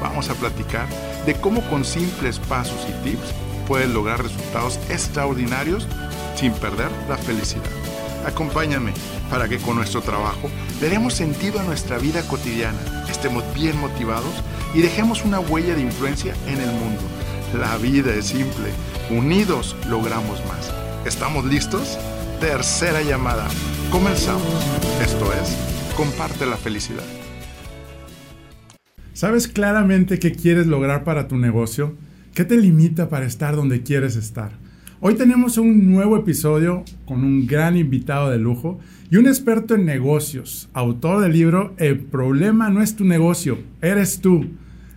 vamos a platicar de cómo con simples pasos y tips puedes lograr resultados extraordinarios sin perder la felicidad. Acompáñame para que con nuestro trabajo le demos sentido a nuestra vida cotidiana, estemos bien motivados y dejemos una huella de influencia en el mundo. La vida es simple, unidos logramos más. ¿Estamos listos? Tercera llamada. Comenzamos. Esto es, comparte la felicidad. ¿Sabes claramente qué quieres lograr para tu negocio? ¿Qué te limita para estar donde quieres estar? Hoy tenemos un nuevo episodio con un gran invitado de lujo y un experto en negocios, autor del libro El problema no es tu negocio, eres tú,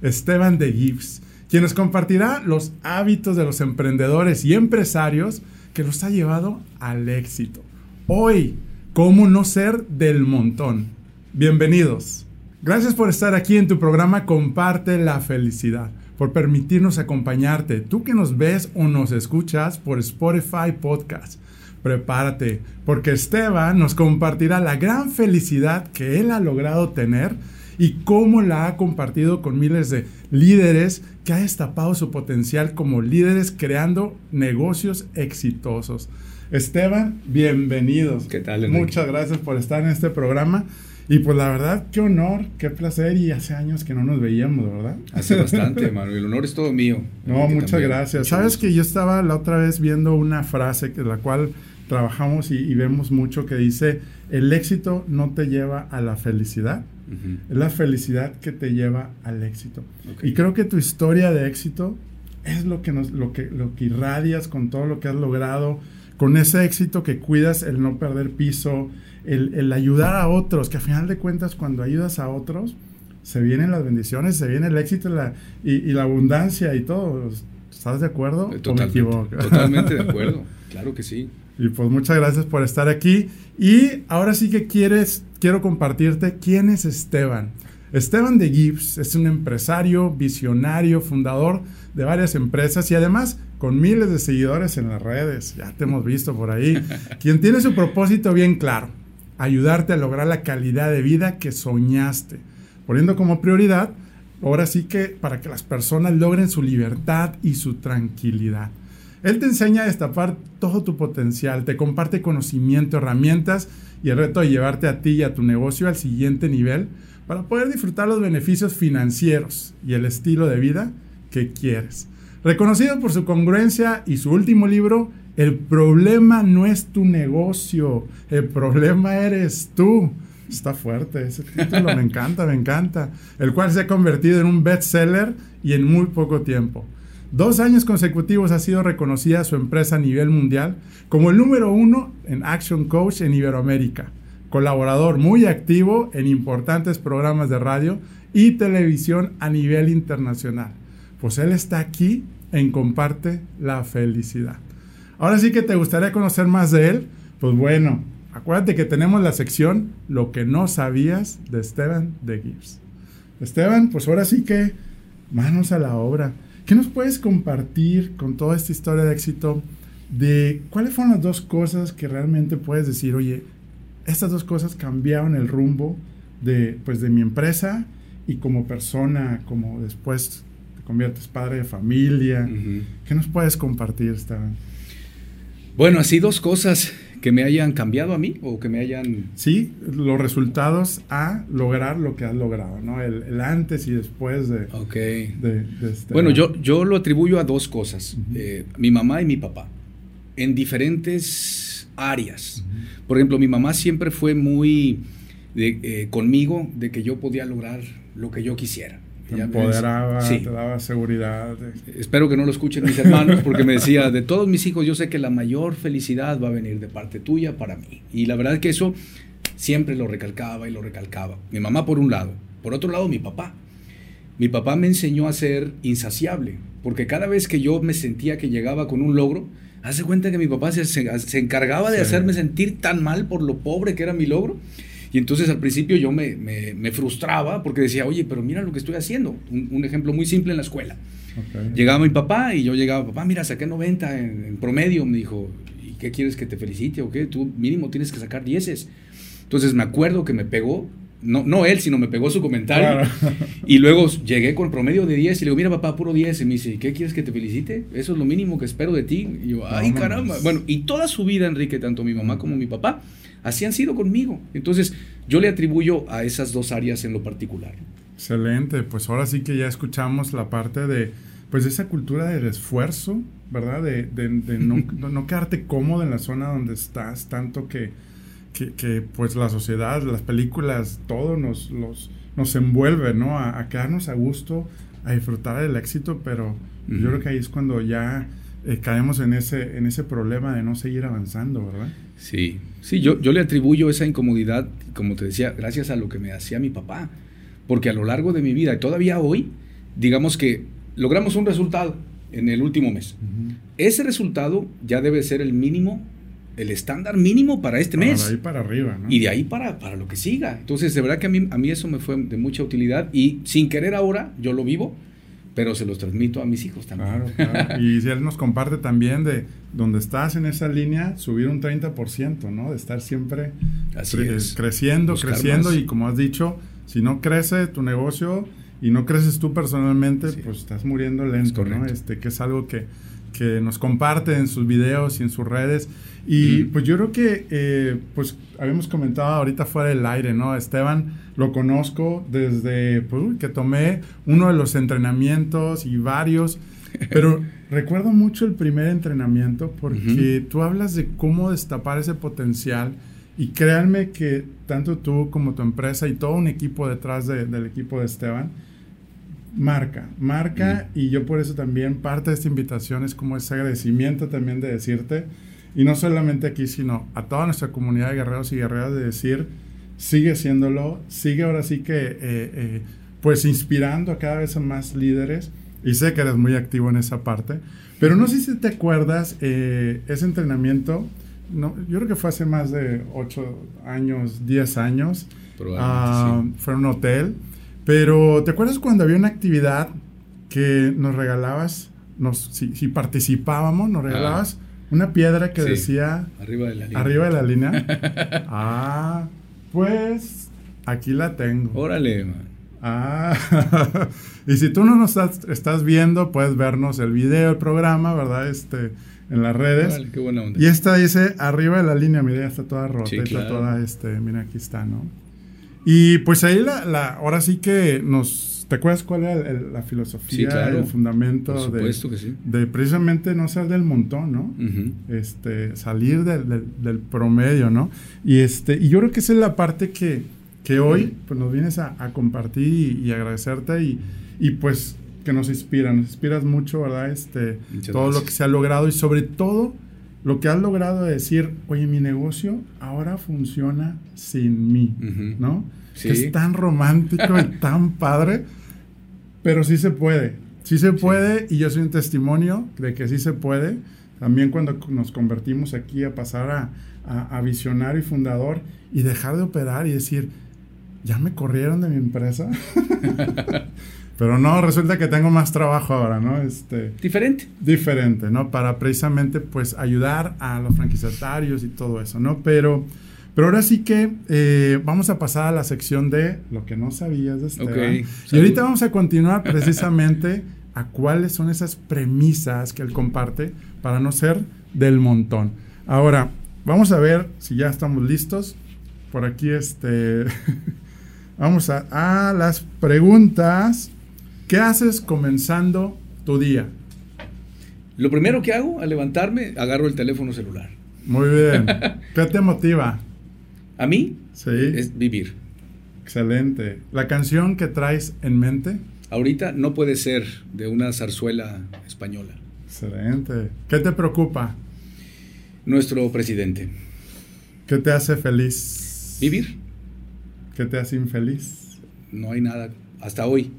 Esteban de Gibbs, quien nos compartirá los hábitos de los emprendedores y empresarios que los ha llevado al éxito. Hoy, cómo no ser del montón. Bienvenidos. Gracias por estar aquí en tu programa Comparte la Felicidad, por permitirnos acompañarte, tú que nos ves o nos escuchas por Spotify Podcast. Prepárate, porque Esteban nos compartirá la gran felicidad que él ha logrado tener y cómo la ha compartido con miles de líderes que ha destapado su potencial como líderes creando negocios exitosos. Esteban, bienvenidos. ¿Qué tal? Enrique? Muchas gracias por estar en este programa. Y pues la verdad, qué honor, qué placer. Y hace años que no nos veíamos, ¿verdad? Hace bastante, Manuel. El honor es todo mío. No, muchas también. gracias. Mucho Sabes gusto. que yo estaba la otra vez viendo una frase que la cual trabajamos y, y, vemos mucho que dice, el éxito no te lleva a la felicidad, uh -huh. es la felicidad que te lleva al éxito. Okay. Y creo que tu historia de éxito es lo que, nos, lo, que, lo que irradias con todo lo que has logrado, con ese éxito que cuidas, el no perder piso, el, el, ayudar a otros, que a final de cuentas cuando ayudas a otros, se vienen las bendiciones, se viene el éxito la, y, y, la abundancia y todo. ¿Estás de acuerdo? Totalmente, totalmente de acuerdo, claro que sí. Y pues muchas gracias por estar aquí. Y ahora sí que quieres, quiero compartirte quién es Esteban. Esteban de Gibbs es un empresario, visionario, fundador de varias empresas y además con miles de seguidores en las redes. Ya te hemos visto por ahí. quien tiene su propósito bien claro ayudarte a lograr la calidad de vida que soñaste, poniendo como prioridad, ahora sí que para que las personas logren su libertad y su tranquilidad. Él te enseña a destapar todo tu potencial, te comparte conocimiento, herramientas y el reto de llevarte a ti y a tu negocio al siguiente nivel para poder disfrutar los beneficios financieros y el estilo de vida que quieres. Reconocido por su congruencia y su último libro, el problema no es tu negocio, el problema eres tú. Está fuerte, ese título me encanta, me encanta. El cual se ha convertido en un bestseller y en muy poco tiempo. Dos años consecutivos ha sido reconocida su empresa a nivel mundial como el número uno en Action Coach en Iberoamérica. Colaborador muy activo en importantes programas de radio y televisión a nivel internacional. Pues él está aquí en Comparte la Felicidad. Ahora sí que te gustaría conocer más de él. Pues bueno, acuérdate que tenemos la sección Lo que no sabías de Esteban de Gibbs. Esteban, pues ahora sí que manos a la obra. ¿Qué nos puedes compartir con toda esta historia de éxito de cuáles fueron las dos cosas que realmente puedes decir, oye, estas dos cosas cambiaron el rumbo de, pues, de mi empresa y como persona, como después te conviertes padre de familia? Uh -huh. ¿Qué nos puedes compartir, Esteban? Bueno, así dos cosas que me hayan cambiado a mí o que me hayan... Sí, los resultados a lograr lo que has logrado, ¿no? El, el antes y después de... Ok. De, de este bueno, yo, yo lo atribuyo a dos cosas, uh -huh. eh, mi mamá y mi papá, en diferentes áreas. Uh -huh. Por ejemplo, mi mamá siempre fue muy de, eh, conmigo de que yo podía lograr lo que yo quisiera. Te empoderaba, sí. te daba seguridad. Espero que no lo escuchen mis hermanos, porque me decía, de todos mis hijos, yo sé que la mayor felicidad va a venir de parte tuya para mí. Y la verdad es que eso siempre lo recalcaba y lo recalcaba. Mi mamá por un lado, por otro lado mi papá. mi papá me enseñó a ser insaciable, porque cada vez que yo me sentía que llegaba con un logro, hace cuenta que mi papá se, se, encargaba de hacerme sentir tan mal por lo pobre que era mi logro. Y entonces al principio yo me, me, frustraba porque decía, oye, pero mira lo que estoy haciendo. Un, ejemplo muy simple en la escuela. Llegaba mi papá y yo llegaba, papá, mira, saqué 90 en, promedio. Me dijo, ¿y qué quieres que te felicite o qué? Tú mínimo tienes que sacar dieces. Entonces me acuerdo que me pegó no, no él, sino me pegó su comentario. Y luego llegué con promedio de 10 y le digo, mira papá, puro 10. Y me dice, ¿qué quieres que te felicite? Eso es lo mínimo que espero de ti. Y yo, ay caramba. Bueno, y toda su vida, Enrique, tanto mi mamá como mi papá, así han sido conmigo. Entonces, yo le atribuyo a esas dos áreas en lo particular. Excelente, pues ahora sí que ya escuchamos la parte de, pues esa cultura del esfuerzo, ¿verdad? De, no, no quedarte cómodo en la zona donde estás, tanto que que, pues la sociedad, las películas, todo nos, los, nos envuelve, ¿no? A, quedarnos a gusto, a disfrutar del éxito, pero yo creo que ahí es cuando ya eh, caemos en ese, en ese problema de no seguir avanzando, ¿verdad? Sí, sí, yo, yo le atribuyo esa incomodidad, como te decía, gracias a lo que me hacía mi papá, porque a lo largo de mi vida, y todavía hoy, digamos que logramos un resultado en el último mes. Ese resultado ya debe ser el mínimo el estándar mínimo para este mes. De ahí para arriba, ¿no? Y de ahí para, para lo que siga. Entonces, de verdad que a mí, a mí eso me fue de mucha utilidad y sin querer ahora, yo lo vivo, pero se los transmito a mis hijos también. Claro, Y si él nos comparte también de donde estás en esa línea, subir un 30%, ¿no? De estar siempre creciendo, creciendo y como has dicho, si no crece tu negocio y no creces tú personalmente, pues estás muriendo lento, ¿no? Este, que es algo que, que nos comparte en sus videos y en sus redes. Y pues yo creo que, eh, pues habíamos comentado ahorita fuera del aire, ¿no? Esteban lo conozco desde pues, que tomé uno de los entrenamientos y varios, pero recuerdo mucho el primer entrenamiento porque tú hablas de cómo destapar ese potencial y créanme que tanto tú como tu empresa y todo un equipo detrás del equipo de Esteban, marca, marca y yo por eso también parte de esta invitación es como ese agradecimiento también de decirte y no solamente aquí, sino a toda nuestra comunidad de guerreros y guerreras de decir, sigue siéndolo, sigue ahora sí que, eh, eh, pues inspirando a cada vez más líderes. Y sé que eres muy activo en esa parte. Pero no sé si te acuerdas, eh, ese entrenamiento, no, yo creo que fue hace más de 8 años, 10 años. Ah, fue en un hotel. Pero ¿te acuerdas cuando había una actividad que nos regalabas? Nos, si, si participábamos, nos regalabas una piedra que decía... Arriba de la línea. Arriba de la línea. ah, pues aquí la tengo. Órale, man. Ah, y si tú no nos estás, viendo, puedes vernos el video, el programa, ¿verdad? Este, en las redes. Órale, qué buena onda. Y esta dice arriba de la línea, mira, ya está toda rota, está toda, este, mira, aquí está, ¿no? Y pues ahí la, la, ahora sí que nos ¿Te acuerdas cuál era la filosofía, el fundamento de, precisamente no ser del montón, ¿no? este, salir del, promedio, ¿no? Y, este, y yo creo que esa es la parte que, que hoy pues, nos vienes a, compartir y, agradecerte y, y, pues que nos inspira, nos inspiras mucho, ¿verdad? Este, todo lo que se ha logrado y sobre todo lo que has logrado de decir, oye, mi negocio ahora funciona sin mí, ¿no? Que es tan romántico y tan padre pero sí se puede, sí se puede y yo soy un testimonio de que sí se puede. También cuando nos convertimos aquí a pasar a, visionario y fundador y dejar de operar y decir, ya me corrieron de mi empresa. Pero no, resulta que tengo más trabajo ahora, ¿no? Este, diferente. Diferente, ¿no? Para precisamente pues ayudar a los franquiciatarios y todo eso, ¿no? Pero pero ahora sí que eh, vamos a pasar a la sección de lo que no sabías de Esteban. y ahorita vamos a continuar precisamente a cuáles son esas premisas que él comparte para no ser del montón. Ahora, vamos a ver si ya estamos listos. Por aquí este vamos a, a las preguntas. ¿Qué haces comenzando tu día? Lo primero que hago al levantarme, agarro el teléfono celular. Muy bien. ¿Qué te motiva? A mí sí. es vivir. Excelente. ¿La canción que traes en mente? Ahorita no puede ser de una zarzuela española. Excelente. ¿Qué te preocupa? Nuestro presidente. ¿Qué te hace feliz? Vivir. ¿Qué te hace infeliz? No hay nada. Hasta hoy.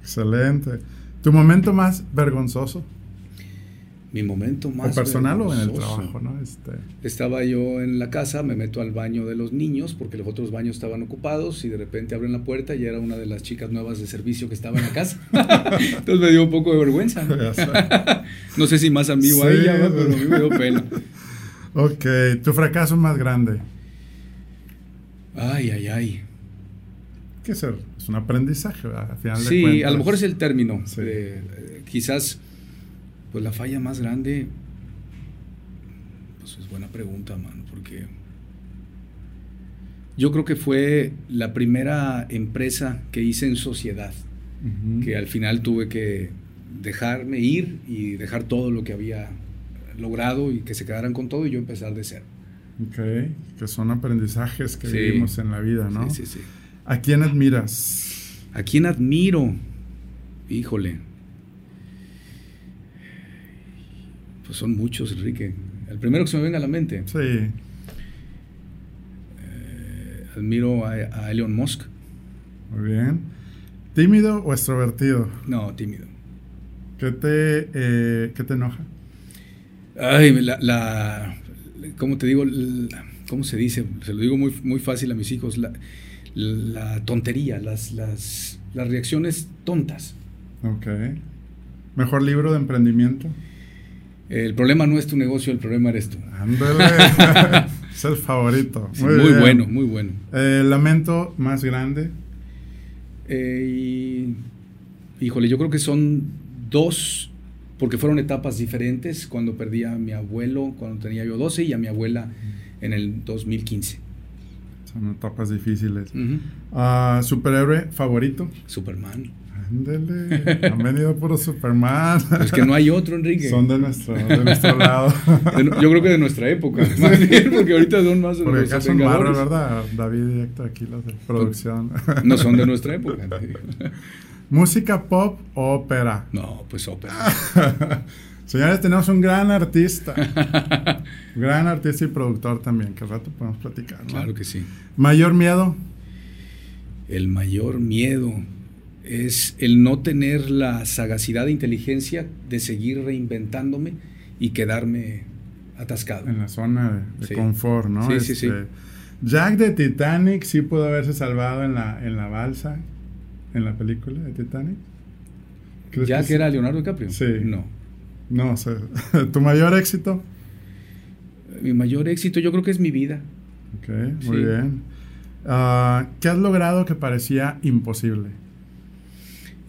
Excelente. ¿Tu momento más vergonzoso? Mi momento más. ¿O personal o en el trabajo, no? Este, Estaba yo en la casa, me meto al baño de los niños porque los otros baños estaban ocupados y de repente abren la puerta y era una de las chicas nuevas de servicio que estaba en la casa. Entonces me dio un poco de vergüenza. No sé si más a mí o a ella, pero a mí me dio pena. ok, tu fracaso más grande. Ay, ay, ay. ¿Qué es? Es un aprendizaje, ¿verdad? Al final de Sí, cuentas. a lo mejor es el término. Sí. eh, quizás, pues la falla más grande, pues es buena pregunta, mano, porque yo creo que fue la primera empresa que hice en sociedad, que al final tuve que dejarme ir y dejar todo lo que había logrado y que se quedaran con todo y yo empezar de cero. Ok, que son aprendizajes que Sí. vivimos en la vida, ¿no? Sí, sí, sí. ¿A quién admiras? ¿A quién admiro? Híjole. Pues son muchos, Enrique. El primero que se me venga a la mente. Sí, eh, admiro a, a Elon Musk. muy bien. ¿Tímido o extrovertido? No, tímido. ¿Qué te, eh, ¿qué te enoja? Ay, la, la- ¿cómo te digo? La- ¿Cómo se dice? Se lo digo muy, muy fácil a mis hijos. La, la tontería, las, las, las reacciones tontas. Ok. ¿Mejor libro de emprendimiento? El problema no es tu negocio, el problema eres tú. Ándale. es el favorito. Sí, muy bueno, muy bueno. Eh, lamento más grande. Eh, y, híjole, yo creo que son dos, porque fueron etapas diferentes, cuando perdí a mi abuelo cuando tenía yo 12 y a mi abuela en el 2015. Son etapas difíciles. Ah, ¿Superhéroe favorito? Superman. Ándale. Han venido puro Superman. Es que no hay otro, Enrique. Son de nuestro, de nuestro lado. De yo creo que de nuestra época, más bien, porque ahorita son más de Porque acá son Marvel. ¿verdad? David directo aquí, los de producción. No son de nuestra época. ¿Música pop o ópera? No, pues ópera. Señores, tenemos un gran artista. gran artista y productor también, que al rato podemos platicar. ¿no? Claro que sí. ¿Mayor miedo? El mayor miedo es el no tener la sagacidad e inteligencia de seguir reinventándome y quedarme atascado. En la zona de, de Sí. confort, ¿no? Sí, sí, sí. Jack de Titanic sí pudo haberse salvado en la, en la balsa, en la película de Titanic. ¿Crees ¿Ya que, sí? era Leonardo DiCaprio? Sí. No. No, o sea, ¿tu mayor éxito? Mi mayor éxito yo creo que es mi vida. Ok, muy Sí. bien. Ah, ¿Qué has logrado que parecía imposible?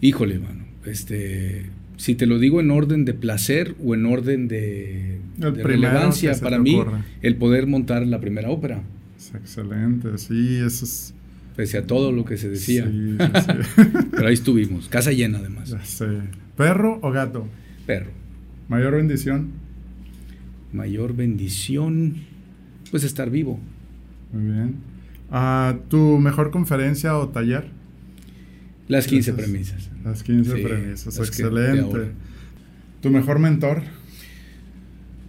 Híjole, mano. Este, si te lo digo en orden de placer o en orden de, relevancia para mí, ocurra. el poder montar la primera ópera, Es excelente, sí, eso es... pese a todo lo que se decía. Sí, sí, sí. Pero ahí estuvimos, casa llena además. Ya sé. ¿Perro o gato? Perro. Mayor bendición. Mayor bendición, pues estar vivo. Muy bien. Ah, ¿Tu mejor conferencia o taller? Las 15 Esas- premisas. Las 15 Sí, premisas, las excelente. ¿Tu mejor mentor?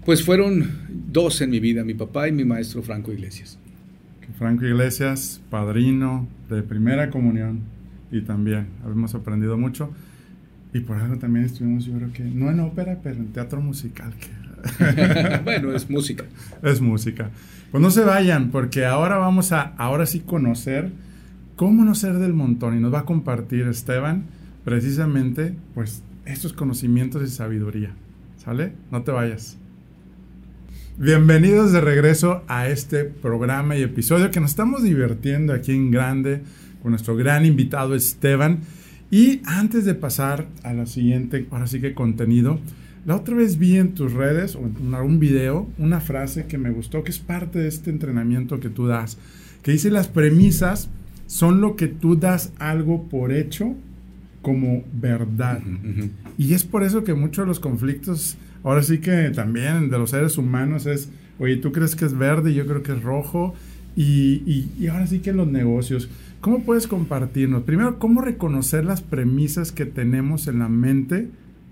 Pues fueron dos en mi vida, mi papá y mi maestro Franco Iglesias. Franco Iglesias, padrino de primera comunión. Y también hemos aprendido mucho. Y por algo también estuvimos, yo creo que, no en ópera, pero en teatro musical, que bueno, es música. es música. Pues no se vayan, porque ahora vamos a, ahora sí conocer cómo no ser del montón. Y nos va a compartir Esteban, precisamente, pues, estos conocimientos y sabiduría. ¿Sale? No te vayas. Bienvenidos de regreso a este programa y episodio que nos estamos divirtiendo aquí en grande con nuestro gran invitado Esteban. Y antes de pasar a la siguiente, ahora sí que contenido, la otra vez vi en tus redes o en algún video una frase que me gustó, que es parte de este entrenamiento que tú das, que dice las premisas son lo que tú das algo por hecho como verdad. Y es por eso que muchos de los conflictos, ahora sí que también de los seres humanos es, oye, tú crees que es verde y yo creo que es rojo. Y, y- y ahora sí que en los negocios, ¿cómo puedes compartirnos? Primero, ¿cómo reconocer las premisas que tenemos en la mente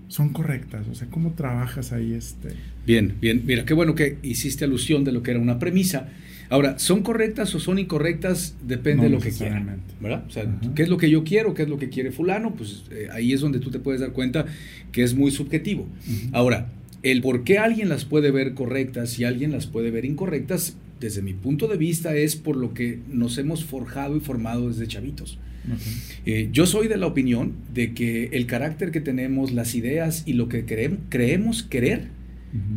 son correctas? O sea, ¿cómo trabajas ahí este? Bien, bien. Mira, qué bueno que hiciste alusión de lo que era una premisa. Ahora, ¿son correctas o son incorrectas? Depende de lo que quieran. ¿Verdad? O sea, ¿qué es lo que yo quiero? ¿Qué es lo que quiere fulano? Pues eh, ahí es donde tú te puedes dar cuenta que es muy subjetivo. Ahora, el por qué alguien las puede ver correctas y alguien las puede ver incorrectas, desde mi punto de vista, es por lo que nos hemos forjado y formado desde chavitos. Eh, yo soy de la opinión de que el carácter que tenemos, las ideas y lo que creemos querer,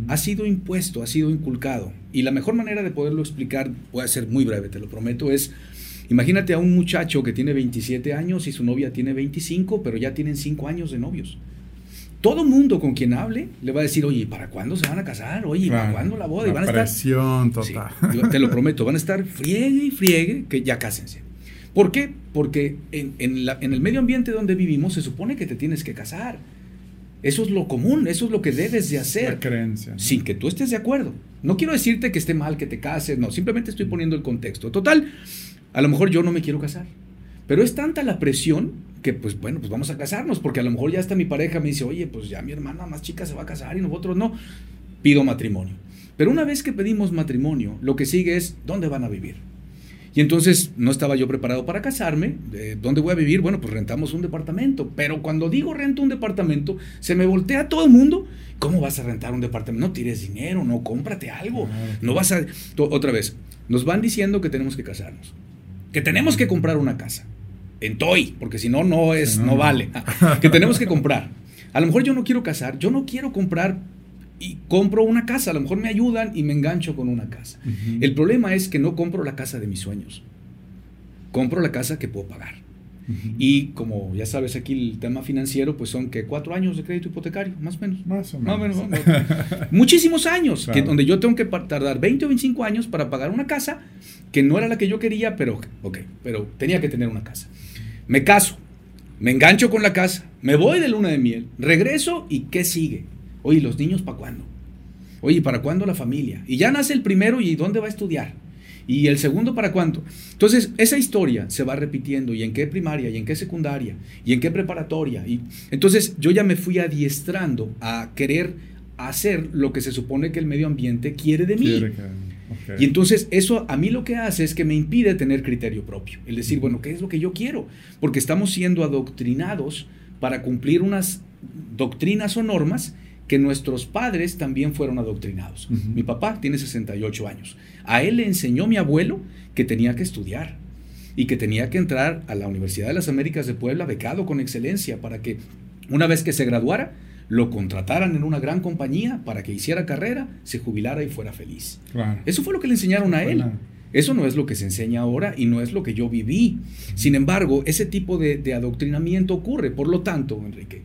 ha sido impuesto, ha sido inculcado. Y la mejor manera de poderlo explicar, voy a ser muy breve, te lo prometo, es, imagínate a un muchacho que tiene 27 años y su novia tiene 25, pero ya tienen 5 años de novios. Todo mundo con quien hable le va a decir, oye, ¿para cuándo se van a casar? Oye, ¿para cuándo la boda? y van a presión total. te lo prometo, van a estar friegue y friegue que ya cásense. ¿Por qué? Porque en, en el medio ambiente donde vivimos se supone que te tienes que casar. Eso es lo común, eso es lo que debes de hacer. La creencia. Sin que tú estés de acuerdo. No quiero decirte que esté mal que te cases, no, simplemente estoy poniendo el contexto. Total, a lo mejor yo no me quiero casar. Pero es tanta la presión que, pues bueno, pues vamos a casarnos, porque a lo mejor ya está mi pareja me dice, oye, pues ya mi hermana más chica se va a casar y nosotros no. Pido matrimonio. Pero una vez que pedimos matrimonio, lo que sigue es, ¿dónde van a vivir? Y entonces no estaba yo preparado para casarme. ¿Dónde voy a vivir? Bueno, pues rentamos un departamento. Pero cuando digo rento un departamento, se me voltea todo el mundo. ¿Cómo vas a rentar un departamento? No tires dinero, no cómprate algo. No vas a... Otra vez, nos van diciendo que tenemos que casarnos. Que tenemos que comprar una casa. En Toy, porque si no, no es, no vale. que tenemos que comprar. A lo mejor yo no quiero casar, yo no quiero comprar y compro una casa, a lo mejor me ayudan y me engancho con una casa. El problema es que no compro la casa de mis sueños, compro la casa que puedo pagar. Y como ya sabes aquí el tema financiero, pues son que cuatro años de crédito hipotecario, más o menos. Más o menos. Muchísimos años, que, donde yo tengo que tardar 20 o 25 años para pagar una casa que no era la que yo quería, pero, ok, pero tenía que tener una casa. Me caso, me engancho con la casa, me voy de luna de miel, regreso y ¿qué sigue? Oye, ¿los niños para cuándo? Oye, ¿para cuándo la familia? Y ya nace el primero y ¿dónde va a estudiar? ¿Y el segundo para cuánto? Entonces, esa historia se va repitiendo. ¿Y en qué primaria? ¿Y en qué secundaria? ¿Y en qué preparatoria? Y entonces yo ya me fui adiestrando a querer hacer lo que se supone que el medio ambiente quiere de mí. Y entonces eso a mí lo que hace es que me impide tener criterio propio. El decir, bueno, ¿qué es lo que yo quiero? Porque estamos siendo adoctrinados para cumplir unas doctrinas o normas que nuestros padres también fueron adoctrinados. Mi papá tiene 68 años. A él le enseñó mi abuelo que tenía que estudiar y que tenía que entrar a la Universidad de las Américas de Puebla becado con excelencia para que una vez que se graduara lo contrataran en una gran compañía para que hiciera carrera, se jubilara y fuera feliz. Eso fue lo que le enseñaron a él. Eso no es lo que se enseña ahora y no es lo que yo viví. Sin embargo, ese tipo de, de adoctrinamiento ocurre. Por lo tanto, Enrique,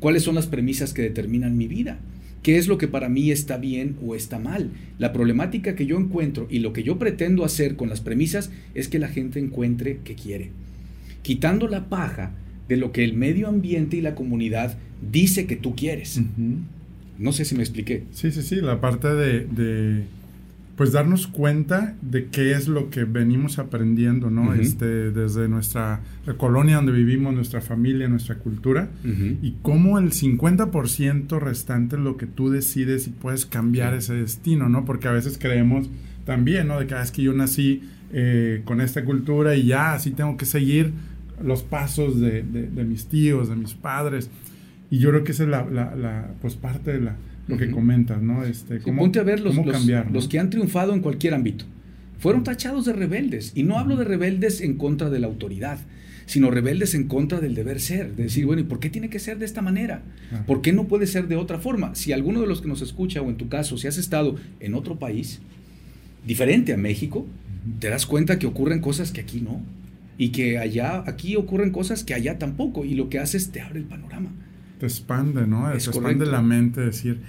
¿Cuáles son las premisas que determinan mi vida? ¿Qué es lo que para mí está bien o está mal? La problemática que yo encuentro y lo que yo pretendo hacer con las premisas es que la gente encuentre que quiere. Quitando la paja de lo que el medio ambiente y la comunidad dice que tú quieres. No sé si me expliqué. Sí, sí, sí, la parte de pues darnos cuenta de qué es lo que venimos aprendiendo, ¿no? este, desde nuestra colonia donde vivimos, nuestra familia, nuestra cultura, y cómo el 50% restante es lo que tú decides y puedes cambiar ese destino, ¿no? Porque a veces creemos también, ¿no? De que ah, es que yo nací eh, con esta cultura y ya así tengo que seguir los pasos de, mis tíos, de mis padres. Y yo creo que esa es la, la pues parte de la lo que comentas, ¿no? Este, ¿cómo, ponte a ver los, los, que han triunfado en cualquier ámbito. Fueron tachados de rebeldes. Y no hablo de rebeldes en contra de la autoridad, sino rebeldes en contra del deber ser. De decir, bueno, ¿y por qué tiene que ser de esta manera? ¿Por qué no puede ser de otra forma? Si alguno de los que nos escucha, o en tu caso, si has estado en otro país, diferente a México, te das cuenta que ocurren cosas que aquí no. Y que allá, aquí ocurren cosas que allá tampoco. Y lo que hace es te abre el panorama te expande, ¿no? te expande la mente, decir,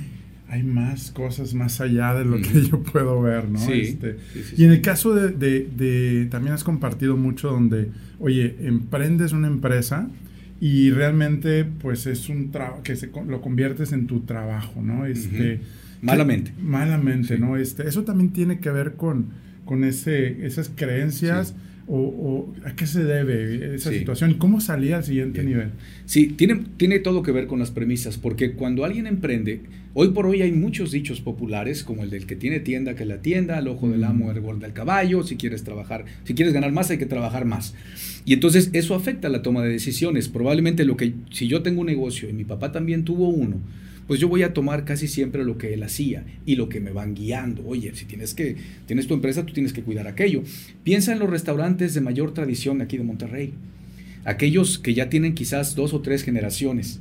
hay más cosas más allá de lo que yo puedo ver, ¿no? Este, y en el caso de, también has compartido mucho donde, oye, emprendes una empresa y realmente pues es un trabajo que se, lo conviertes en tu trabajo, ¿no? Este, Malamente. malamente, ¿no? Este, eso también tiene que ver con, con ese, esas creencias o, a qué se debe esa situación y cómo salir al siguiente nivel. Sí, tiene, tiene todo que ver con las premisas, porque cuando alguien emprende, hoy por hoy hay muchos dichos populares, como el del que tiene tienda, que la tienda, el ojo del amo, el gol del caballo, si quieres trabajar, si quieres ganar más hay que trabajar más. Y entonces eso afecta la toma de decisiones. Probablemente lo que, si yo tengo un negocio y mi papá también tuvo uno, pues yo voy a tomar casi siempre lo que él hacía y lo que me van guiando. Oye, si tienes que tienes tu empresa, tú tienes que cuidar aquello. Piensa en los restaurantes de mayor tradición aquí de Monterrey. Aquellos que ya tienen quizás dos o tres generaciones,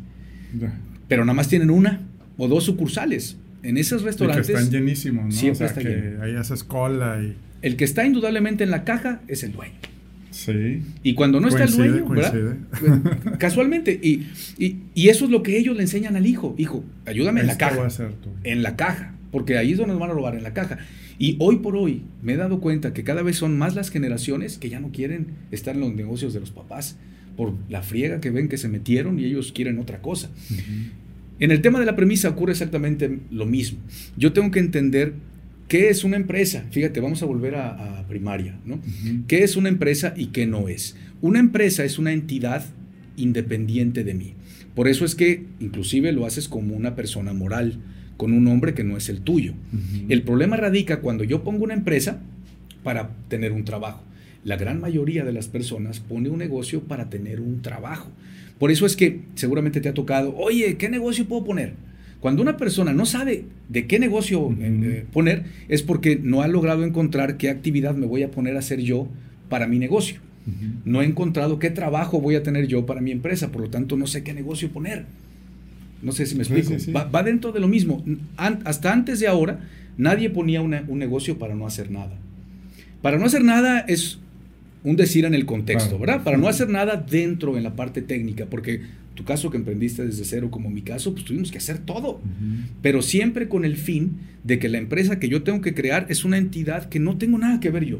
pero nada más tienen una o dos sucursales. En esos restaurantes y que están llenísimos, ¿no? Siempre o sea, que ahí haces cola y el que está indudablemente en la caja es el dueño. Sí. Y cuando no está el dueño, ¿verdad? casualmente, y, y, eso es lo que ellos le enseñan al hijo. Hijo, ayúdame en la caja. En la caja, porque ahí es donde nos van a robar, en la caja. Y hoy por hoy me he dado cuenta que cada vez son más las generaciones que ya no quieren estar en los negocios de los papás por la friega que ven que se metieron y ellos quieren otra cosa. En el tema de la premisa ocurre exactamente lo mismo. Yo tengo que entender ¿Qué es una empresa? Fíjate, vamos a volver a, primaria, ¿no? ¿Qué es una empresa y qué no es? Una empresa es una entidad independiente de mí. Por eso es que inclusive lo haces como una persona moral, con un nombre que no es el tuyo. El problema radica cuando yo pongo una empresa para tener un trabajo. La gran mayoría de las personas pone un negocio para tener un trabajo. Por eso es que seguramente te ha tocado, oye, ¿qué negocio puedo poner? Cuando una persona no sabe de qué negocio eh, poner, es porque no ha logrado encontrar qué actividad me voy a poner a hacer yo para mi negocio. No he encontrado qué trabajo voy a tener yo para mi empresa, por lo tanto no sé qué negocio poner. No sé si me explico. Va, dentro de lo mismo. hasta antes de ahora, nadie ponía un negocio para no hacer nada. Para no hacer nada es un decir en el contexto, ¿verdad? Para no hacer nada dentro en la parte técnica, porque tu caso que emprendiste desde cero, como mi caso, pues tuvimos que hacer todo, pero siempre con el fin de que la empresa que yo tengo que crear es una entidad que no tengo nada que ver yo.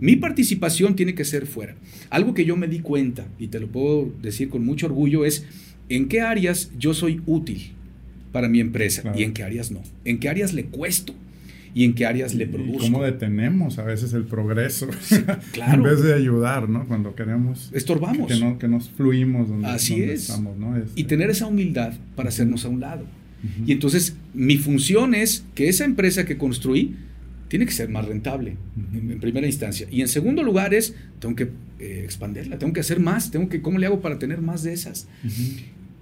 Mi participación tiene que ser fuera. Algo que yo me di cuenta, y te lo puedo decir con mucho orgullo, es en qué áreas yo soy útil para mi empresa y en qué áreas no. En qué áreas le cuesto y en qué áreas le produzco. cómo detenemos a veces el progreso claro. en vez de ayudar, ¿no? Cuando queremos... Estorbamos. Que, no, que nos fluimos donde, Así es. estamos, ¿no? Y este tener esa humildad para hacernos a un lado. Y entonces mi función es que esa empresa que construí tiene que ser más rentable en, primera instancia. Y en segundo lugar es, tengo que eh, expandirla, tengo que hacer más, tengo que, ¿cómo le hago para tener más de esas?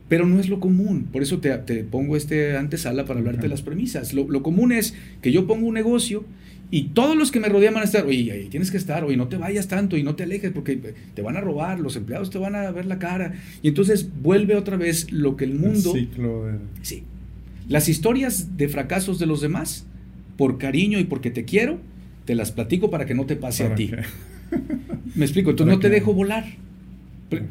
Pero no es lo común. Por eso te, pongo este antesala para hablarte de las premisas. Lo, común es que yo pongo un negocio y todos los que me rodean van a estar, oye, ahí tienes que estar, oye, no te vayas tanto y no te alejes porque te van a robar, los empleados te van a ver la cara. Y entonces vuelve otra vez lo que el mundo... ciclo Sí. Las historias de fracasos de los demás, por cariño y porque te quiero, te las platico para que no te pase a ti. Me explico, entonces no te dejo volar.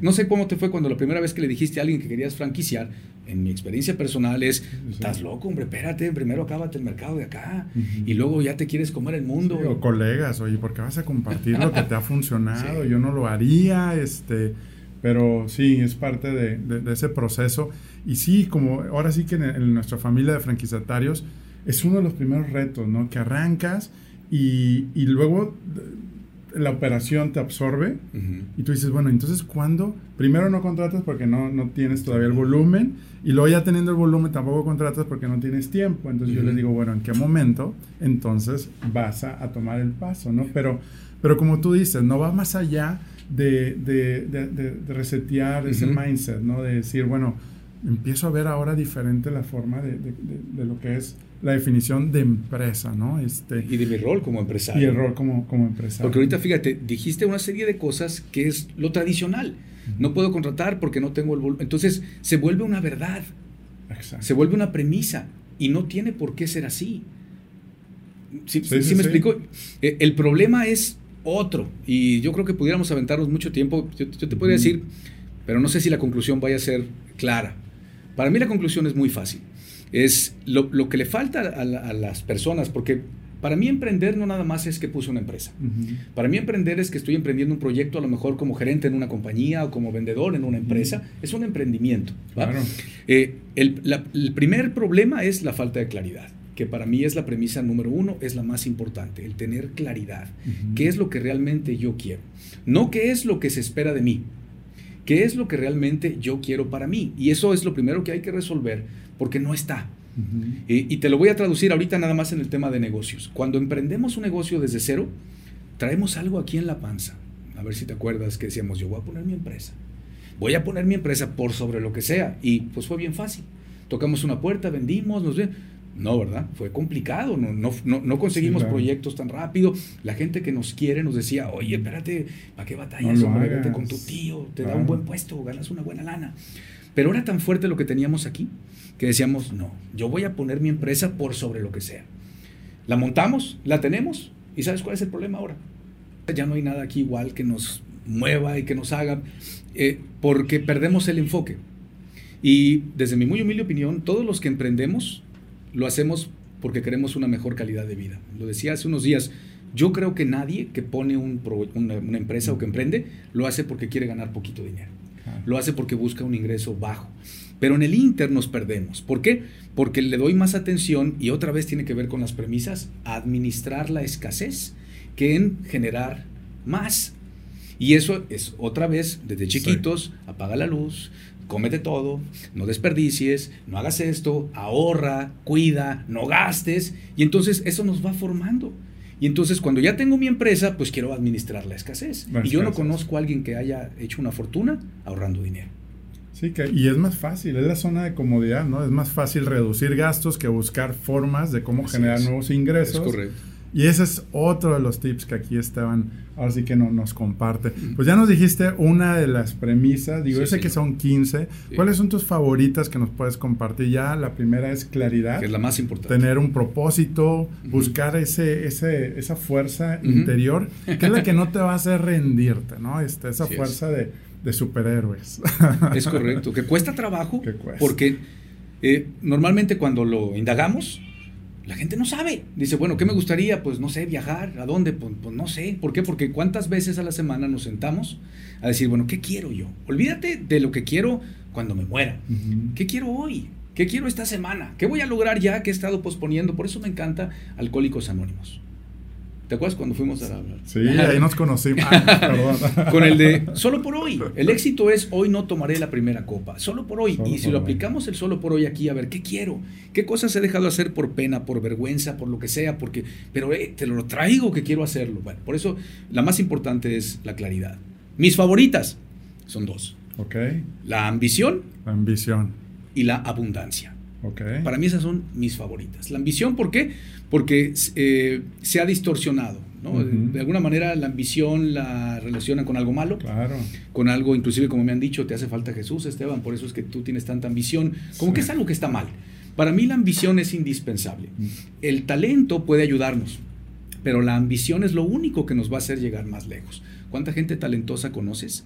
No sé cómo te fue cuando la primera vez que le dijiste a alguien que querías franquiciar. En mi experiencia personal es, estás loco, hombre, espérate, primero acábate el mercado de acá y luego ya te quieres comer el mundo. o colegas, oye, ¿por qué vas a compartir lo que te ha funcionado? Yo no lo haría, este, pero sí, es parte de, ese proceso. Y sí, como ahora sí que en, nuestra familia de franquiciatarios es uno de los primeros retos, ¿no? Que arrancas y, y luego la operación te absorbe y tú dices, bueno, entonces ¿cuándo? Primero no contratas porque no, no tienes todavía el volumen y luego ya teniendo el volumen tampoco contratas porque no tienes tiempo. Entonces yo les digo, bueno, ¿en qué momento entonces vas a, tomar el paso? ¿no? Pero, pero como tú dices, no va más allá de, de, de, resetear ese mindset, ¿no? De decir, bueno, empiezo a ver ahora diferente la forma de, lo que es la definición de empresa, ¿no? Este, y de mi rol como empresario. Y el rol como, como empresario. Porque ahorita, fíjate, dijiste una serie de cosas que es lo tradicional. No puedo contratar porque no tengo el volumen. Entonces, se vuelve una verdad. Exacto. Se vuelve una premisa. Y no tiene por qué ser así. ¿Sí, sí, me explico? E, el problema es otro. Y yo creo que pudiéramos aventarnos mucho tiempo. Yo, te podría decir, pero no sé si la conclusión vaya a ser clara. Para mí la conclusión es muy fácil es lo, que le falta a, las personas, porque para mí emprender no nada más es que puse una empresa. Para mí emprender es que estoy emprendiendo un proyecto a lo mejor como gerente en una compañía o como vendedor en una empresa. Es un emprendimiento. Eh, el, primer problema es la falta de claridad. que para mí es la premisa número uno, es la más importante, el tener claridad. ¿Qué es lo que realmente yo quiero? No qué es lo que se espera de mí, qué es lo que realmente yo quiero para mí. Y eso es lo primero que hay que resolver porque no está. y, te lo voy a traducir ahorita nada más en el tema de negocios. Cuando emprendemos un negocio desde cero, traemos algo aquí en la panza. A ver si te acuerdas que decíamos, yo voy a poner mi empresa. Voy a poner mi empresa por sobre lo que sea. Y pues fue bien fácil. Tocamos una puerta, vendimos, nos no, ¿verdad? Fue complicado, no, no, no, conseguimos proyectos tan rápido. La gente que nos quiere nos decía, oye, espérate, ¿para qué batallas? vete con tu tío, te da un buen puesto, ganas una buena lana. Pero era tan fuerte lo que teníamos aquí que decíamos, no, yo voy a poner mi empresa por sobre lo que sea. La montamos, la tenemos, y ¿sabes cuál es el problema ahora? Ya no hay nada aquí igual que nos mueva y que nos haga, eh, porque perdemos el enfoque. Y desde mi muy humilde opinión, todos los que emprendemos lo hacemos porque queremos una mejor calidad de vida. Lo decía hace unos días, yo creo que nadie que pone un una, empresa o que emprende lo hace porque quiere ganar poquito dinero. Lo hace porque busca un ingreso bajo. Pero en el Inter nos perdemos. ¿Por qué? Porque le doy más atención y otra vez tiene que ver con las premisas, administrar la escasez que en generar más. Y eso es otra vez, desde chiquitos, apaga la luz, cómete todo, no desperdicies, no hagas esto, ahorra, cuida, no gastes. Y entonces eso nos va formando. Y entonces cuando ya tengo mi empresa, pues quiero administrar la escasez. y yo no conozco a alguien que haya hecho una fortuna ahorrando dinero. Sí, que, y es más fácil, es la zona de comodidad, ¿no? Es más fácil reducir gastos que buscar formas de cómo generar nuevos ingresos. Es correcto. Y ese es otro de los tips que aquí Esteban ahora sí que no, nos comparte. Pues ya nos dijiste una de las premisas, digo, yo sé que son 15. ¿Cuáles son tus favoritas que nos puedes compartir? Ya la primera es claridad. Que es la más importante. Tener un propósito, buscar ese, ese, esa fuerza interior, que es la que no te va a hacer rendirte, ¿no? Este, esa fuerza de, de, superhéroes. Es correcto, que cuesta trabajo, porque eh, normalmente cuando lo indagamos, la gente no sabe. Dice, bueno, ¿qué me gustaría? Pues no sé, viajar. ¿A dónde? Pues, pues, no sé. ¿Por qué? Porque cuántas veces a la semana nos sentamos a decir, bueno, ¿qué quiero yo? Olvídate de lo que quiero cuando me muera. ¿Qué quiero hoy? ¿Qué quiero esta semana? ¿Qué voy a lograr ya que he estado posponiendo? Por eso me encanta Alcohólicos Anónimos. ¿Te acuerdas cuando fuimos a hablar? Sí, ahí nos conocimos. Con el de solo por hoy. El éxito es hoy no tomaré la primera copa. Solo por hoy. y si lo aplicamos el solo por hoy aquí, a ver, ¿qué quiero? ¿Qué cosas he dejado de hacer por pena, por vergüenza, por lo que sea? Porque, pero eh, te lo traigo que quiero hacerlo. Bueno, por eso la más importante es la claridad. Mis favoritas son dos. Ok. La ambición. La ambición. Y la abundancia. Para mí esas son mis favoritas. La ambición, ¿por qué? Porque eh, se ha distorsionado. De alguna manera la ambición la relacionan con algo malo, claro. con algo, inclusive como me han dicho, te hace falta Jesús, Esteban, por eso es que tú tienes tanta ambición, como que es algo que está mal. Para mí la ambición es indispensable. El talento puede ayudarnos, pero la ambición es lo único que nos va a hacer llegar más lejos. ¿Cuánta gente talentosa conoces?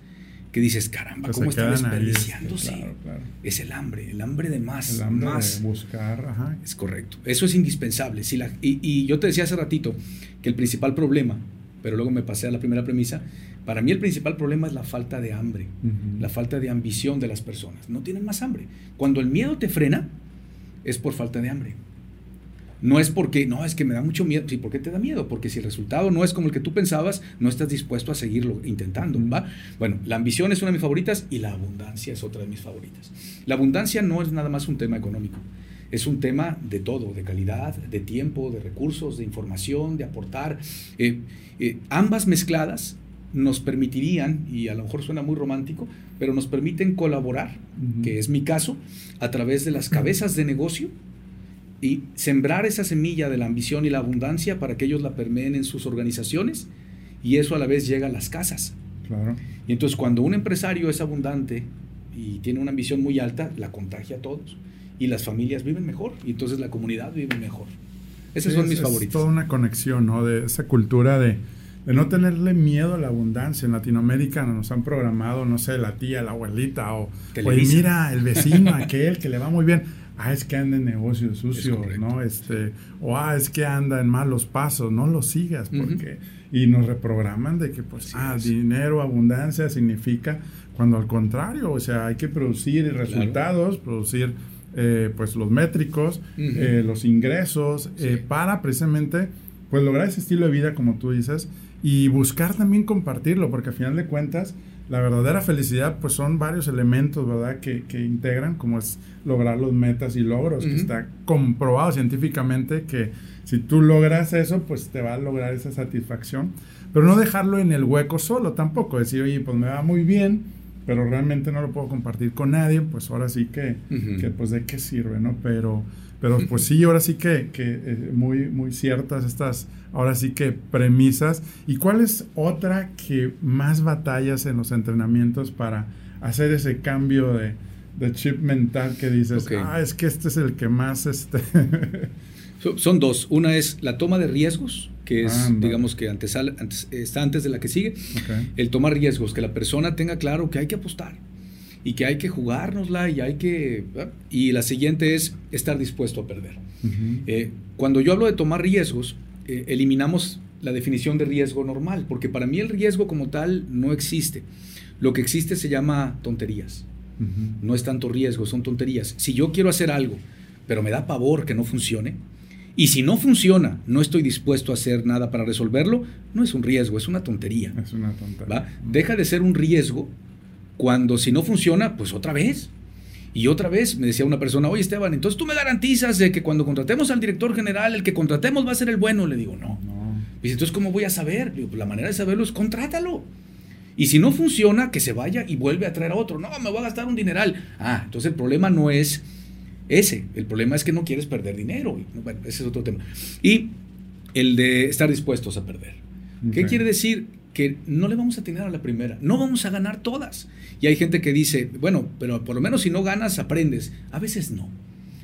Que dices, caramba, ¿cómo está desperdiciándose? Es el hambre, el hambre de más. El hambre de buscar, ajá. Es correcto. Eso es indispensable. Si la, y, yo te decía hace ratito que el principal problema, pero luego me pasé a la primera premisa, para mí el principal problema es la falta de hambre, la falta de ambición de las personas. No tienen más hambre. Cuando el miedo te frena, es por falta de hambre. No es porque, no, es que me da mucho miedo. Sí, ¿por qué te da miedo? Porque si el resultado no es como el que tú pensabas, no estás dispuesto a seguirlo intentando, ¿va? Bueno, la ambición es una de mis favoritas y la abundancia es otra de mis favoritas. La abundancia no es nada más un tema económico. Es un tema de todo, de calidad, de tiempo, de recursos, de información, de aportar. Eh, eh, ambas mezcladas nos permitirían, y a lo mejor suena muy romántico, pero nos permiten colaborar, que es mi caso, a través de las cabezas de negocio y sembrar esa semilla de la ambición y la abundancia para que ellos la permeen en sus organizaciones y eso a la vez llega a las casas. Claro. Y entonces cuando un empresario es abundante y tiene una ambición muy alta, la contagia a todos y las familias viven mejor y entonces la comunidad vive mejor. Esas son mis favoritos. Es toda una conexión, ¿no? De esa cultura de, de no tenerle miedo a la abundancia. En Latinoamérica nos han programado, no sé, la tía, la abuelita o, oye, mira, el vecino, aquel que le va muy bien ah, es que anda en negocios sucios, ¿no? Este, o ah, es que anda en malos pasos, no lo sigas, porque, y nos reprograman de que, pues, ah, dinero, abundancia significa, cuando al contrario, o sea, hay que producir resultados, producir eh, pues los métricos, eh, los ingresos, eh, para precisamente pues lograr ese estilo de vida como tú dices y buscar también compartirlo, porque al final de cuentas la verdadera felicidad pues son varios elementos, ¿verdad? Que, que integran, como es lograr los metas y logros, que está comprobado científicamente que si tú logras eso, pues te va a lograr esa satisfacción, pero no dejarlo en el hueco solo tampoco, decir, oye, pues me va muy bien, pero realmente no lo puedo compartir con nadie, pues ahora sí que, Ujú. que pues de qué sirve, ¿no? Pero, pero pues sí, ahora sí que, que eh, muy, muy ciertas estas, ahora sí que premisas. ¿Y cuál es otra que más batallas en los entrenamientos para hacer ese cambio de, de chip mental que dices, Ok. ah, es que este es el que más, este... So- Son dos. Una es la toma de riesgos, que es, Ándale. digamos que antes, antes- está antes de la que sigue. Ok. El tomar riesgos, que la persona tenga claro que hay que apostar y que hay que jugárnosla y hay que... ¿verdad? Y la siguiente es estar dispuesto a perder. Eh, cuando yo hablo de tomar riesgos, eh, eliminamos la definición de riesgo normal, porque para mí el riesgo como tal no existe. Lo que existe se llama tonterías. No es tanto riesgo, son tonterías. Si yo quiero hacer algo, pero me da pavor que no funcione, y si no funciona, no estoy dispuesto a hacer nada para resolverlo, no es un riesgo, es una tontería. Es una tontería. ¿va? Deja de ser un riesgo cuando si no funciona, pues otra vez. Y otra vez me decía una persona, oye Esteban, entonces tú me garantizas de que cuando contratemos al director general, el que contratemos va a ser el bueno. Le digo, no. No. Dice, entonces, ¿cómo voy a saber? Le digo, pues la manera de saberlo es contrátalo. Y si no funciona, que se vaya y vuelve a traer a otro. No, me voy a gastar un dineral. Ah, entonces el problema no es ese. El problema es que no quieres perder dinero. Bueno, ese es otro tema. Y el de estar dispuestos a perder. ¿Qué quiere decir? Que no le vamos a tener a la primera. No vamos a ganar todas. Y hay gente que dice, bueno, pero por lo menos si no ganas, aprendes. A veces no.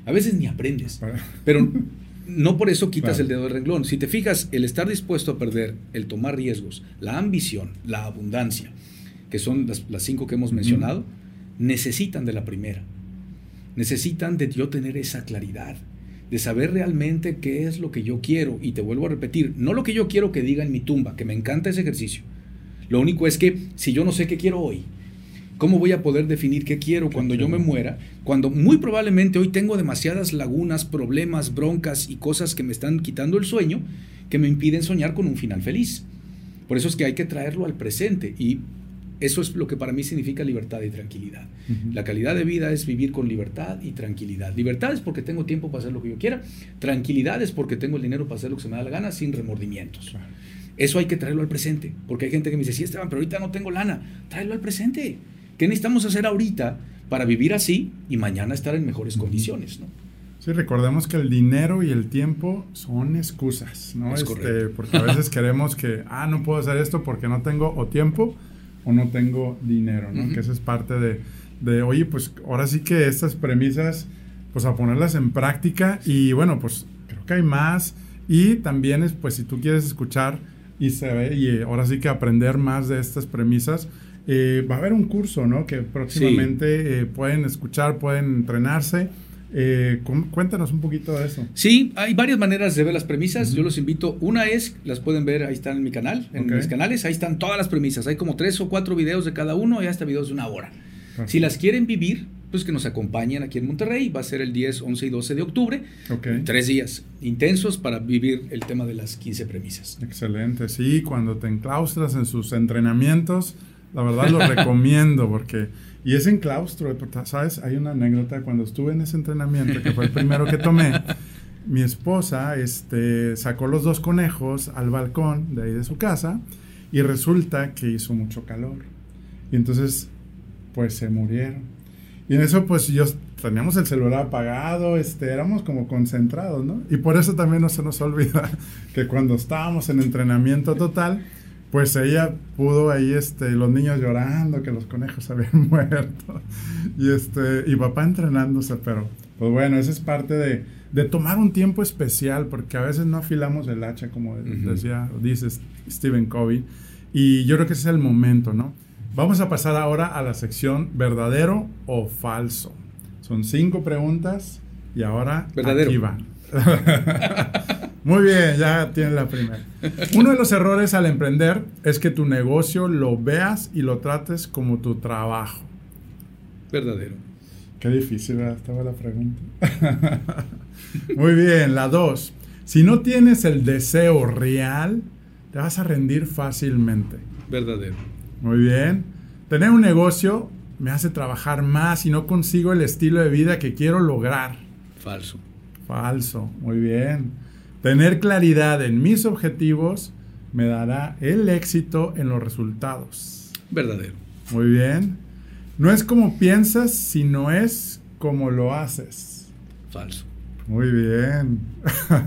A veces ni aprendes. Pero no por eso quitas Claro. el dedo del renglón. Si te fijas, el estar dispuesto a perder, el tomar riesgos, la ambición, la abundancia, que son las, las cinco que hemos mencionado, necesitan de la primera. Necesitan de yo tener esa claridad, de saber realmente qué es lo que yo quiero. Y te vuelvo a repetir, no lo que yo quiero que diga en mi tumba, que me encanta ese ejercicio. Lo único es que si yo no sé qué quiero hoy, ¿cómo voy a poder definir qué quiero cuando yo me muera? Cuando muy probablemente hoy tengo demasiadas lagunas, problemas, broncas y cosas que me están quitando el sueño, que me impiden soñar con un final feliz. Por eso es que hay que traerlo al presente y eso es lo que para mí significa libertad y tranquilidad. La calidad de vida es vivir con libertad y tranquilidad. Libertad es porque tengo tiempo para hacer lo que yo quiera. Tranquilidad es porque tengo el dinero para hacer lo que se me da la gana sin remordimientos. Claro. Eso hay que traerlo al presente. Porque hay gente que me dice, sí, Esteban, pero ahorita no tengo lana. Tráelo al presente. ¿Qué necesitamos hacer ahorita para vivir así y mañana estar en mejores condiciones? ¿no? Sí, recordemos que el dinero y el tiempo son excusas, ¿no? Es Este, porque a veces queremos que, ah, no puedo hacer esto porque no tengo o tiempo o no tengo dinero, ¿no? Que eso es parte de, de, oye, pues ahora sí que estas premisas, pues a ponerlas en práctica y bueno, pues creo que hay más y también es, pues si tú quieres escuchar y saber, y eh, ahora sí que aprender más de estas premisas, eh, va a haber un curso, ¿no? Que próximamente eh, pueden escuchar, pueden entrenarse. Eh, cu- cuéntanos un poquito de eso. Sí, hay varias maneras de ver las premisas. Yo los invito. Una es, las pueden ver, ahí están en mi canal, en Ok. mis canales, ahí están todas las premisas. Hay como tres o cuatro videos de cada uno y hasta videos de una hora. Si las quieren vivir, pues que nos acompañen aquí en Monterrey. Va a ser el 10, 11 y 12 de octubre. Ok. Tres días intensos para vivir el tema de las 15 premisas. Excelente, sí, cuando te enclaustras en sus entrenamientos, la verdad lo recomiendo porque, y es en claustro, ¿sabes? Hay una anécdota, cuando estuve en ese entrenamiento, que fue el primero que tomé, mi esposa este, sacó los dos conejos al balcón de ahí de su casa y resulta que hizo mucho calor. Y entonces, pues se murieron. Y en eso, pues yo teníamos el celular apagado, este, éramos como concentrados, ¿no? Y por eso también no se nos olvida que cuando estábamos en entrenamiento total, pues ella pudo ahí, este, los niños llorando, que los conejos habían muerto, y este, y papá entrenándose, pero, pues bueno, eso es parte de, de tomar un tiempo especial, porque a veces no afilamos el hacha, como Ujú. decía, dice Stephen Covey, y yo creo que ese es el momento, ¿no? Vamos a pasar ahora a la sección verdadero o falso. Son cinco preguntas y ahora Verdadero. aquí van. Muy bien, ya tienen la primera. Uno de los errores al emprender es que tu negocio lo veas y lo trates como tu trabajo. Verdadero. Qué difícil estaba la pregunta. Muy bien, la dos. Si no tienes el deseo real, te vas a rendir fácilmente. Verdadero. Muy bien. Tener un negocio me hace trabajar más y no consigo el estilo de vida que quiero lograr. Falso. Falso. Muy bien. Tener claridad en mis objetivos me dará el éxito en los resultados. Verdadero. Muy bien. No es como piensas, sino es como lo haces. Falso. Muy bien.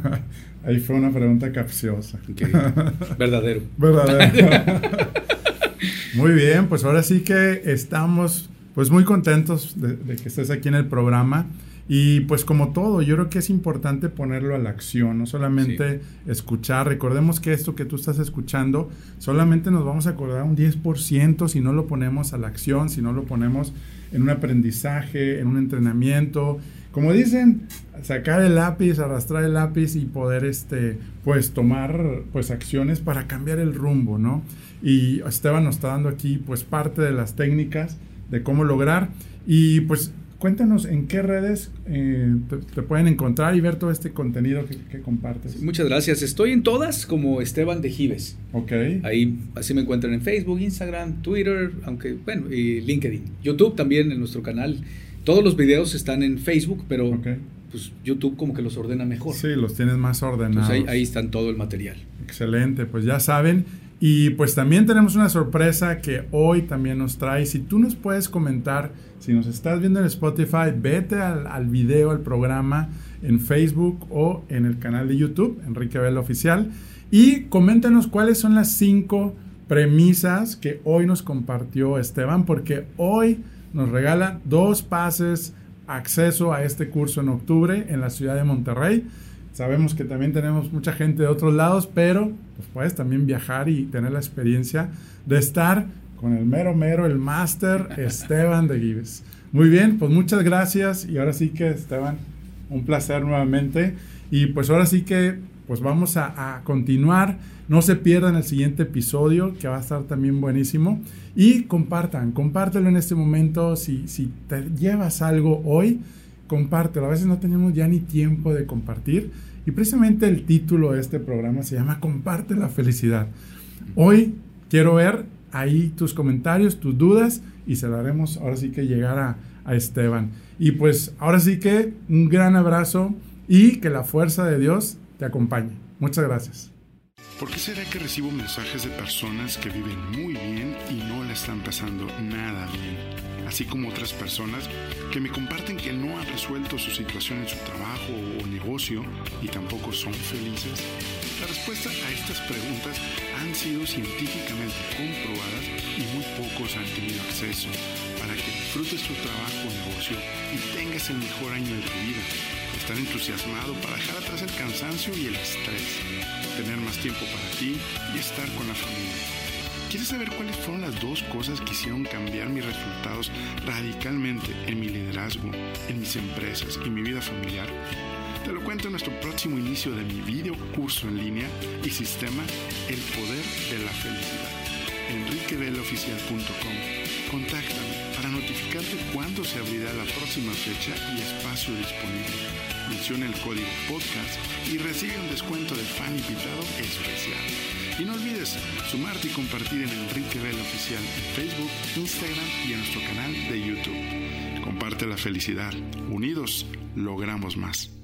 Ahí fue una pregunta capciosa. Verdadero. Verdadero. muy bien, pues ahora sí que estamos pues muy contentos de, de que estés aquí en el programa. Y pues como todo, yo creo que es importante ponerlo a la acción, no solamente escuchar. Recordemos que esto que tú estás escuchando, solamente nos vamos a acordar un 10% si no lo ponemos a la acción, si no lo ponemos en un aprendizaje, en un entrenamiento. Como dicen, sacar el lápiz, arrastrar el lápiz y poder este, pues tomar pues acciones para cambiar el rumbo, ¿no? Y Esteban nos está dando aquí pues parte de las técnicas de cómo lograr y pues cuéntanos en qué redes eh, te, pueden encontrar y ver todo este contenido que, compartes. Muchas gracias. Estoy en todas como Esteban de Gives. Ok. Ahí así me encuentran en Facebook, Instagram, Twitter, aunque bueno, y LinkedIn. YouTube también en nuestro canal. Todos los videos están en Facebook, pero pues YouTube como que los ordena mejor. Sí, los tienes más ordenados. Ahí, ahí están todo el material. Excelente, pues ya saben. Y pues también tenemos una sorpresa que hoy también nos trae. Si tú nos puedes comentar, si nos estás viendo en Spotify, vete al, video, al programa en Facebook o en el canal de YouTube, Enrique Vela Oficial, y coméntanos cuáles son las cinco premisas que hoy nos compartió Esteban, porque hoy nos regala dos pases, acceso a este curso en octubre en la ciudad de Monterrey. Sabemos que también tenemos mucha gente de otros lados, pero pues puedes también viajar y tener la experiencia de estar con el mero mero, el máster Esteban de Gives. Muy bien, pues muchas gracias y ahora sí que Esteban, un placer nuevamente. Y pues ahora sí que pues vamos a, a continuar. No se pierdan el siguiente episodio que va a estar también buenísimo. Y compartan, compártelo en este momento. Si, si te llevas algo hoy, compártelo. A veces no tenemos ya ni tiempo de compartir. Y precisamente el título de este programa se llama Comparte la felicidad. Hoy quiero ver ahí tus comentarios, tus dudas y se lo haremos ahora sí que llegar a, a Esteban. Y pues ahora sí que un gran abrazo y que la fuerza de Dios te acompañe. Muchas gracias. ¿Por qué será que recibo mensajes de personas que viven muy bien y no la están pasando nada bien? Así como otras personas que me comparten que no han resuelto su situación en su trabajo o negocio y tampoco son felices. La respuesta a estas preguntas han sido científicamente comprobadas y muy pocos han tenido acceso para que disfrutes tu trabajo o negocio y tengas el mejor año de tu vida. Estar entusiasmado para dejar atrás el cansancio y el estrés tener más tiempo para ti y estar con la familia. ¿Quieres saber cuáles fueron las dos cosas que hicieron cambiar mis resultados radicalmente en mi liderazgo, en mis empresas y mi vida familiar? Te lo cuento en nuestro próximo inicio de mi video curso en línea y sistema El Poder de la Felicidad. enriquevelaoficial.com Contáctame para notificarte cuándo se abrirá la próxima fecha y espacio disponible. Menciona el código podcast y recibe un descuento de fan invitado especial. Y no olvides sumarte y compartir en Enrique Vela Oficial en Facebook, Instagram y en nuestro canal de YouTube. Comparte la felicidad. Unidos logramos más.